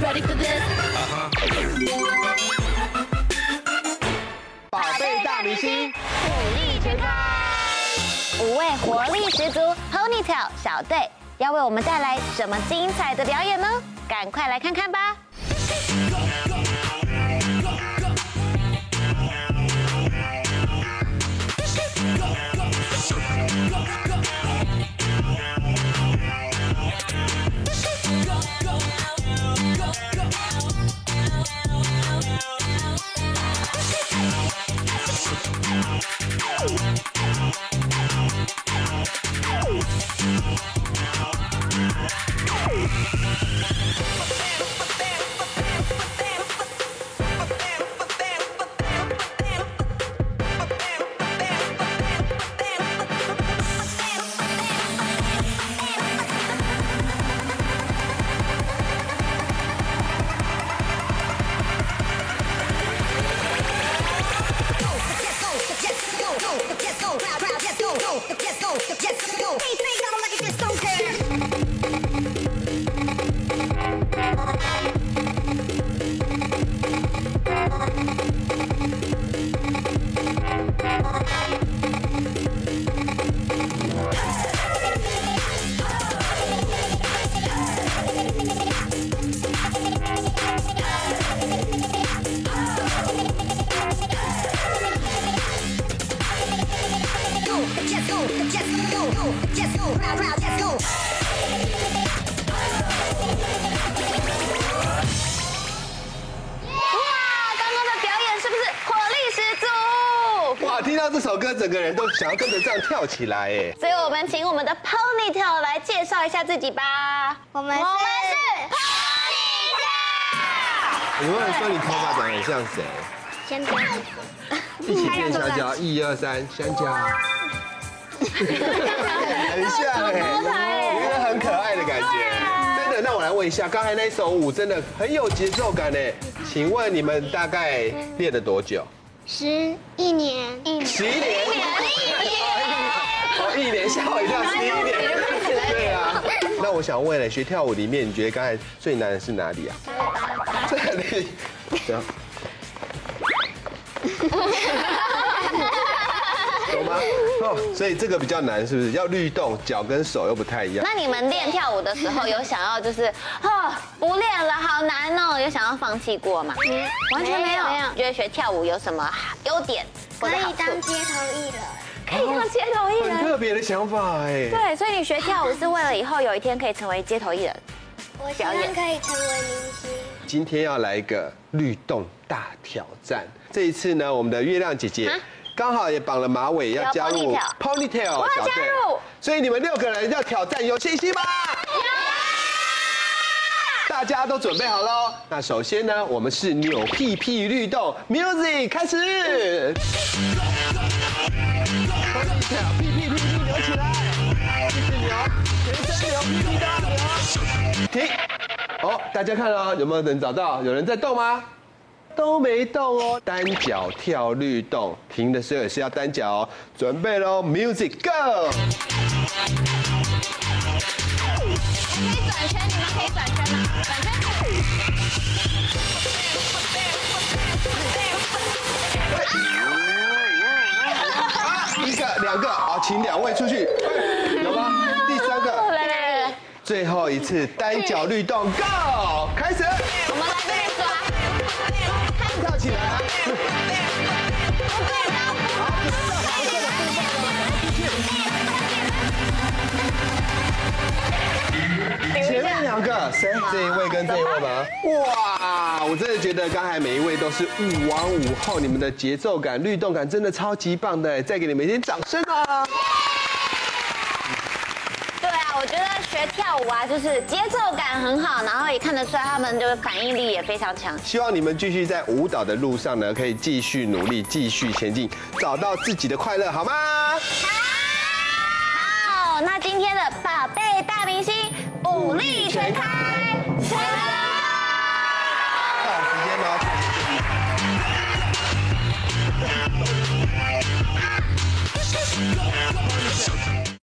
ready for this? 宝贝大明星，火力全开，五位活力十足 Ponytail 小队要为我们带来什么精彩的表演呢？赶快来看看吧！Woo! 听到这首歌，整个人都想要跟着这样跳起来哎！所以我们请我们的 Ponytail 来介绍一下自己吧。我们是 Ponytail。有没有人说你头发长得很像谁？香蕉。一起变香蕉，一二三，香蕉。很像哎，有一个很可爱的感觉。真的，那我来问一下，刚才那首舞真的很有节奏感哎，请问你们大概练了多久？十一年，十一年，一年，哦，一年吓我一跳，十一年，对啊。那我想问了，学跳舞里面，你觉得刚才最难的是哪里啊？这里，行。懂吗？哦，所以这个比较难，是不是？要律动，脚跟手又不太一样。那你们练跳舞的时候，有想要就是，哦，不练了，好难哦，有想要放弃过吗？完全没有。没有。觉得学跳舞有什么优点？可以当街头艺人。可以当街头艺人。很特别的想法哎。对，所以你学跳舞是为了以后有一天可以成为街头艺人。我希望可以成为明星。今天要来一个律动大挑战。这一次呢，我们的月亮姐姐。刚好也绑了马尾，要加入 Ponytail 小队，所以你们六个人要挑战，有信心吗？有！大家都准备好喽。那首先呢，我们是扭屁屁律动，Music 开始。Ponytail 屁屁屁屁扭起来，继续扭，全身扭，屁屁大扭。停。哦，大家看哦，有没有人找到？有人在动吗？都没动哦，单脚跳律动，停的时候也是要单脚哦。准备喽，Music Go！可以转圈，你们可以转圈吗？转圈。一个，两个，好，请两位出去。有吗？第三个。来来来。最后一次单脚律动，Go！开始。两个谁？这一位跟这一位吗？哇！我真的觉得刚才每一位都是舞王舞后，你们的节奏感、律动感真的超级棒的，再给你们一点掌声啊！我觉得学跳舞啊，就是节奏感很好，然后也看得出来他们就是反应力也非常强。希望你们继续在舞蹈的路上呢，可以继续努力，继续前进，找到自己的快乐，好吗？好。好，那今天的宝贝大明星努力全开。